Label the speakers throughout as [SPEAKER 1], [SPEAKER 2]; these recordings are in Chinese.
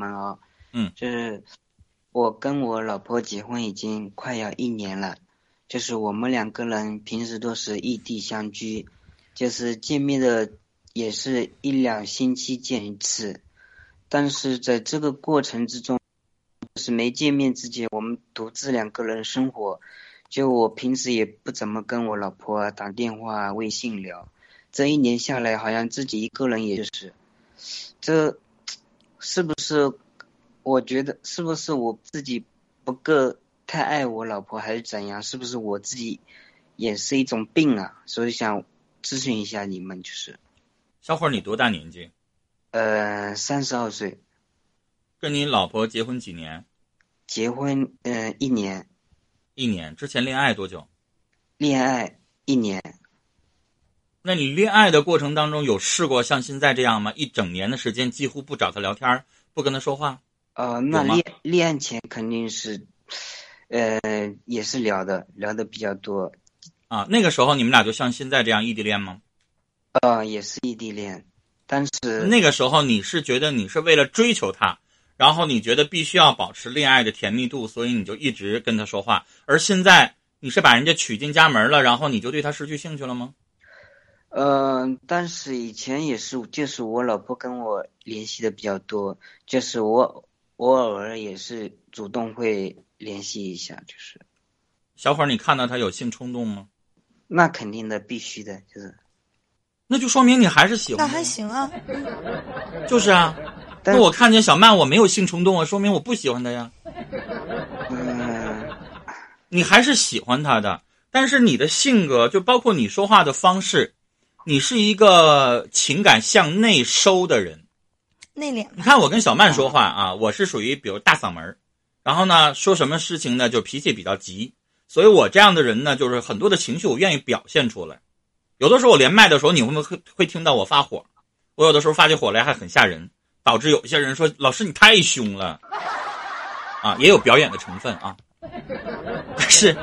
[SPEAKER 1] 们哦。
[SPEAKER 2] 嗯，
[SPEAKER 1] 就是我跟我老婆结婚已经快要一年了，就是我们两个人平时都是异地相居，就是见面的也是一两星期见一次，但是在这个过程之中，就是没见面之前，我们独自两个人生活，就我平时也不怎么跟我老婆打电话、微信聊。这一年下来，好像自己一个人也就是，这是不是？我觉得是不是我自己不够太爱我老婆，还是怎样？是不是我自己也是一种病啊？所以想咨询一下你们，就是。
[SPEAKER 2] 小伙儿，你多大年纪？
[SPEAKER 1] 呃，三十二岁。
[SPEAKER 2] 跟你老婆结婚几年？
[SPEAKER 1] 结婚嗯一年。
[SPEAKER 2] 一年之前恋爱多久？
[SPEAKER 1] 恋爱一年。
[SPEAKER 2] 那你恋爱的过程当中有试过像现在这样吗？一整年的时间几乎不找他聊天，不跟他说话？
[SPEAKER 1] 呃，那恋恋爱前肯定是，呃，也是聊的，聊的比较多。
[SPEAKER 2] 啊，那个时候你们俩就像现在这样异地恋吗？
[SPEAKER 1] 呃，也是异地恋，但是
[SPEAKER 2] 那个时候你是觉得你是为了追求他，然后你觉得必须要保持恋爱的甜蜜度，所以你就一直跟他说话。而现在你是把人家娶进家门了，然后你就对他失去兴趣了吗？
[SPEAKER 1] 嗯，但是以前也是，就是我老婆跟我联系的比较多，就是我我偶尔也是主动会联系一下，就是。
[SPEAKER 2] 小伙儿，你看到他有性冲动吗？
[SPEAKER 1] 那肯定的，必须的，就是。
[SPEAKER 2] 那就说明你还是喜欢。
[SPEAKER 3] 那还行啊。
[SPEAKER 2] 就是啊，那我看见小曼我没有性冲动啊，说明我不喜欢他呀。
[SPEAKER 1] 嗯。
[SPEAKER 2] 你还是喜欢他的，但是你的性格就包括你说话的方式。你是一个情感向内收的人，
[SPEAKER 3] 内敛。
[SPEAKER 2] 你看我跟小曼说话啊，我是属于比如大嗓门然后呢说什么事情呢就脾气比较急，所以我这样的人呢就是很多的情绪我愿意表现出来。有的时候我连麦的时候你会不会会听到我发火，我有的时候发起火来还很吓人，导致有一些人说老师你太凶了，啊也有表演的成分啊，但是。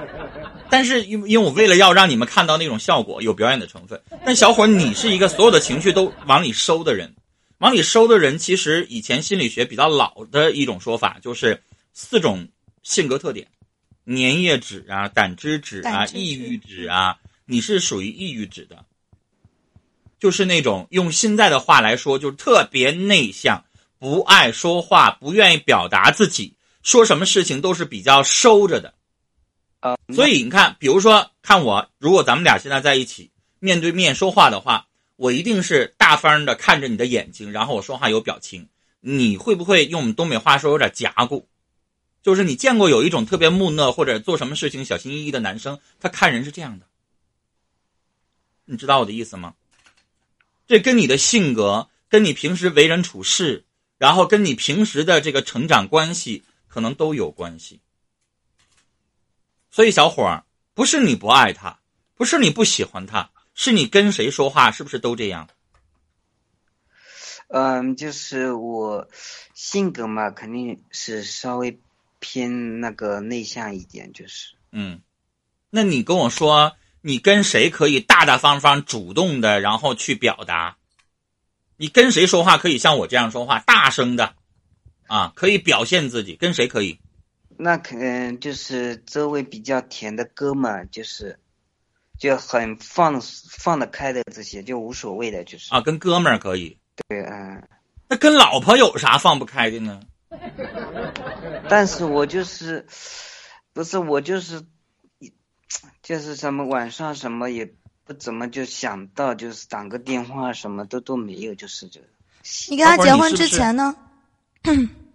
[SPEAKER 2] 但是因因为我为了要让你们看到那种效果，有表演的成分。但小伙儿，你是一个所有的情绪都往里收的人，往里收的人，其实以前心理学比较老的一种说法就是四种性格特点：粘液质啊、胆汁质啊、抑郁质啊。你是属于抑郁质的，就是那种用现在的话来说，就是特别内向，不爱说话，不愿意表达自己，说什么事情都是比较收着的。所以你看，比如说看我，如果咱们俩现在在一起面对面说话的话，我一定是大方的看着你的眼睛，然后我说话有表情。你会不会用我们东北话说有点夹固？就是你见过有一种特别木讷或者做什么事情小心翼翼的男生，他看人是这样的。你知道我的意思吗？这跟你的性格、跟你平时为人处事，然后跟你平时的这个成长关系，可能都有关系。所以，小伙儿，不是你不爱他，不是你不喜欢他，是你跟谁说话是不是都这样？
[SPEAKER 1] 嗯，就是我性格嘛，肯定是稍微偏那个内向一点，就是。
[SPEAKER 2] 嗯，那你跟我说，你跟谁可以大大方方、主动的，然后去表达？你跟谁说话可以像我这样说话，大声的，啊，可以表现自己，跟谁可以？
[SPEAKER 1] 那可能就是周围比较甜的哥们，就是就很放放得开的这些，就无所谓的，就是
[SPEAKER 2] 啊，跟哥们儿可以。
[SPEAKER 1] 对，嗯。
[SPEAKER 2] 那跟老婆有啥放不开的呢？
[SPEAKER 1] 但是我就是，不是我就是，就是什么晚上什么也不怎么就想到，就是打个电话什么都都没有，就是这。
[SPEAKER 3] 你跟他结婚之前呢？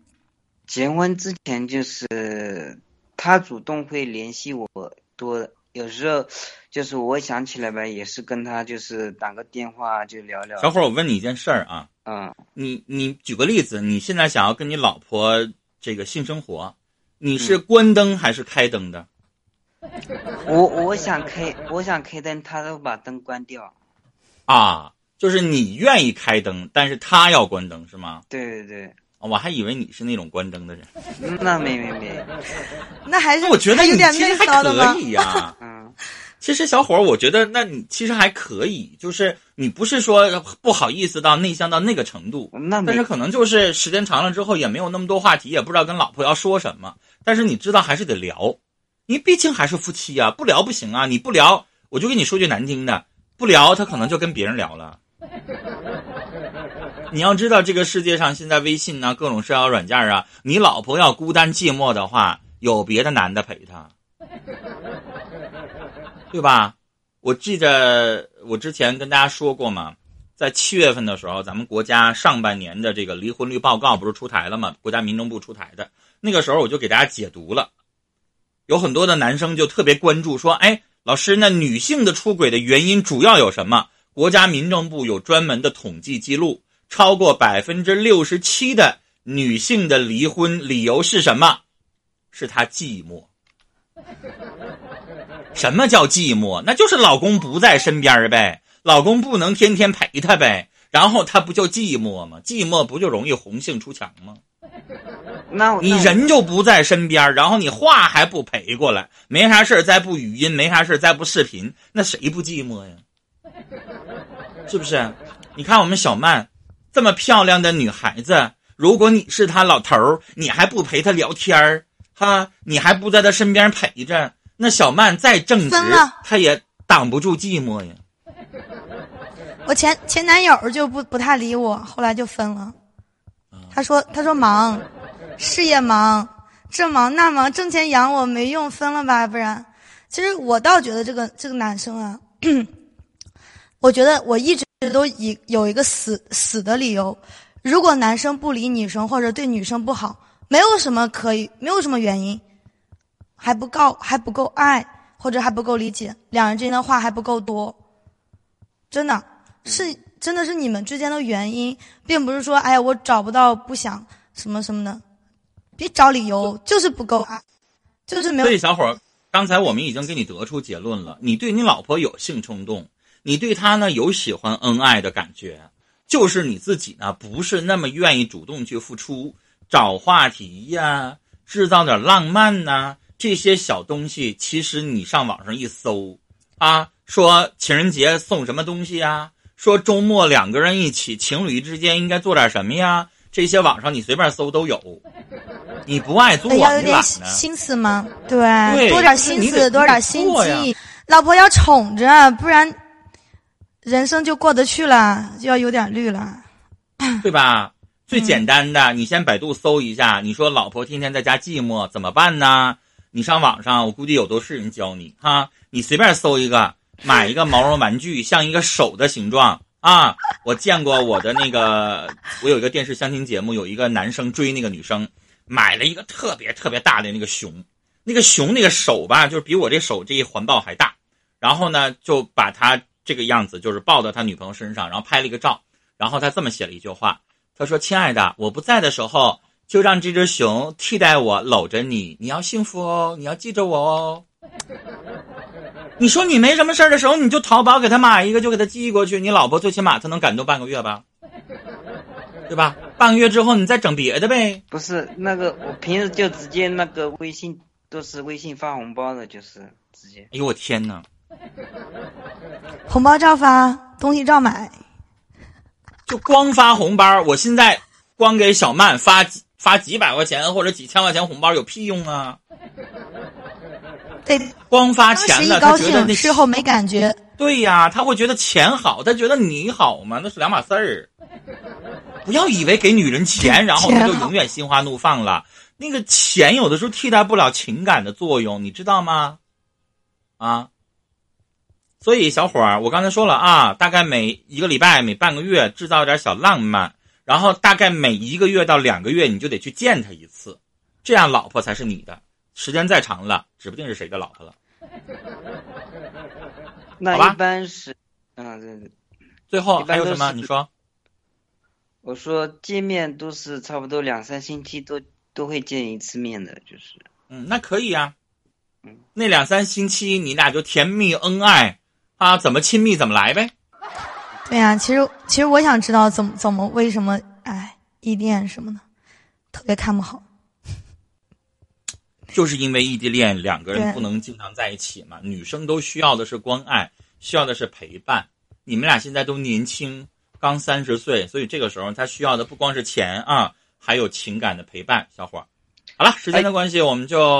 [SPEAKER 1] 结婚之前就是他主动会联系我多，有时候就是我想起来吧，也是跟他就是打个电话就聊聊。
[SPEAKER 2] 小伙儿，我问你一件事儿啊，
[SPEAKER 1] 嗯，
[SPEAKER 2] 你你举个例子，你现在想要跟你老婆这个性生活，你是关灯还是开灯的？
[SPEAKER 1] 我我想开，我想开灯，他都把灯关掉。
[SPEAKER 2] 啊，就是你愿意开灯，但是他要关灯是吗？
[SPEAKER 1] 对对对。
[SPEAKER 2] 我还以为你是那种关灯的人，
[SPEAKER 1] 那没没没，
[SPEAKER 3] 那还是
[SPEAKER 2] 我觉得
[SPEAKER 3] 有点
[SPEAKER 2] 其实还可以呀。
[SPEAKER 3] 嗯，
[SPEAKER 2] 其实小伙儿，我觉得那你其实还可以，就是你不是说不好意思到内向到那个程度，
[SPEAKER 1] 那
[SPEAKER 2] 但是可能就是时间长了之后也没有那么多话题，也不知道跟老婆要说什么。但是你知道还是得聊，因为毕竟还是夫妻呀，不聊不行啊！你不聊，我就跟你说句难听的，不聊他可能就跟别人聊了。你要知道，这个世界上现在微信呢，各种社交软件啊，你老婆要孤单寂寞的话，有别的男的陪她。对吧？我记得我之前跟大家说过嘛，在七月份的时候，咱们国家上半年的这个离婚率报告不是出台了吗？国家民政部出台的那个时候，我就给大家解读了，有很多的男生就特别关注，说：“哎，老师，那女性的出轨的原因主要有什么？”国家民政部有专门的统计记录，超过百分之六十七的女性的离婚理由是什么？是她寂寞。什么叫寂寞？那就是老公不在身边呗，老公不能天天陪她呗，然后她不就寂寞吗？寂寞不就容易红杏出墙吗？
[SPEAKER 1] 那
[SPEAKER 2] 你人就不在身边，然后你话还不陪过来，没啥事再不语音，没啥事再不视频，那谁不寂寞呀？是不是？你看我们小曼，这么漂亮的女孩子，如果你是她老头儿，你还不陪她聊天儿，哈，你还不在她身边陪着。那小曼再正直，她也挡不住寂寞呀。
[SPEAKER 3] 我前前男友就不不太理我，后来就分了。他说：“他说忙，事业忙，这忙那忙，挣钱养我没用，分了吧，不然。”其实我倒觉得这个这个男生啊，我觉得我一直这都以有一个死死的理由：如果男生不理女生或者对女生不好，没有什么可以，没有什么原因。还不够，还不够爱，或者还不够理解，两人之间的话还不够多。真的是，真的是你们之间的原因，并不是说，哎呀，我找不到，不想什么什么的，别找理由，就是不够爱，就是没有。
[SPEAKER 2] 所以，小伙儿，刚才我们已经给你得出结论了，你对你老婆有性冲动，你对他呢有喜欢恩爱的感觉，就是你自己呢不是那么愿意主动去付出，找话题呀，制造点浪漫呐。这些小东西，其实你上网上一搜，啊，说情人节送什么东西呀？说周末两个人一起，情侣之间应该做点什么呀？这些网上你随便搜都有。你不爱做，
[SPEAKER 3] 要有点心思吗？对，多点心思，多点心机。老婆要宠着，不然人生就过得去了，就要有点绿了，
[SPEAKER 2] 对吧？最简单的，你先百度搜一下，你说老婆天天在家寂寞怎么办呢？你上网上，我估计有都是人教你哈。你随便搜一个，买一个毛绒玩具，像一个手的形状啊。我见过我的那个，我有一个电视相亲节目，有一个男生追那个女生，买了一个特别特别大的那个熊，那个熊那个手吧，就是比我这手这一环抱还大。然后呢，就把他这个样子，就是抱到他女朋友身上，然后拍了一个照。然后他这么写了一句话，他说：“亲爱的，我不在的时候。”就让这只熊替代我搂着你，你要幸福哦，你要记着我哦。你说你没什么事儿的时候，你就淘宝给他买一个，就给他寄过去。你老婆最起码她能感动半个月吧，对吧？半个月之后你再整别的呗。
[SPEAKER 1] 不是那个，我平时就直接那个微信都是微信发红包的，就是直接。
[SPEAKER 2] 哎呦我天哪！
[SPEAKER 3] 红包照发，东西照买，
[SPEAKER 2] 就光发红包。我现在光给小曼发。发几百块钱或者几千块钱红包有屁用啊！
[SPEAKER 3] 对，
[SPEAKER 2] 光发钱了，他觉得那
[SPEAKER 3] 事后没感觉。
[SPEAKER 2] 对呀，他会觉得钱好，他觉得你好吗？那是两码事儿。不要以为给女人钱，然后他就永远心花怒放了。那个钱有的时候替代不了情感的作用，你知道吗？啊！所以小伙儿，我刚才说了啊，大概每一个礼拜、每半个月制造点小浪漫。然后大概每一个月到两个月，你就得去见他一次，这样老婆才是你的。时间再长了，指不定是谁的老婆了。
[SPEAKER 1] 那一般是，嗯，对对。
[SPEAKER 2] 最后还有什么？你说。
[SPEAKER 1] 我说见面都是差不多两三星期都都会见一次面的，就是。
[SPEAKER 2] 嗯，那可以啊。嗯，那两三星期你俩就甜蜜恩爱，啊，怎么亲密怎么来呗。
[SPEAKER 3] 对呀，其实其实我想知道怎么怎么为什么哎异地恋什么的，特别看不好。
[SPEAKER 2] 就是因为异地恋，两个人不能经常在一起嘛。女生都需要的是关爱，需要的是陪伴。你们俩现在都年轻，刚三十岁，所以这个时候他需要的不光是钱啊，还有情感的陪伴。小伙儿，好了，时间的关系，我们就。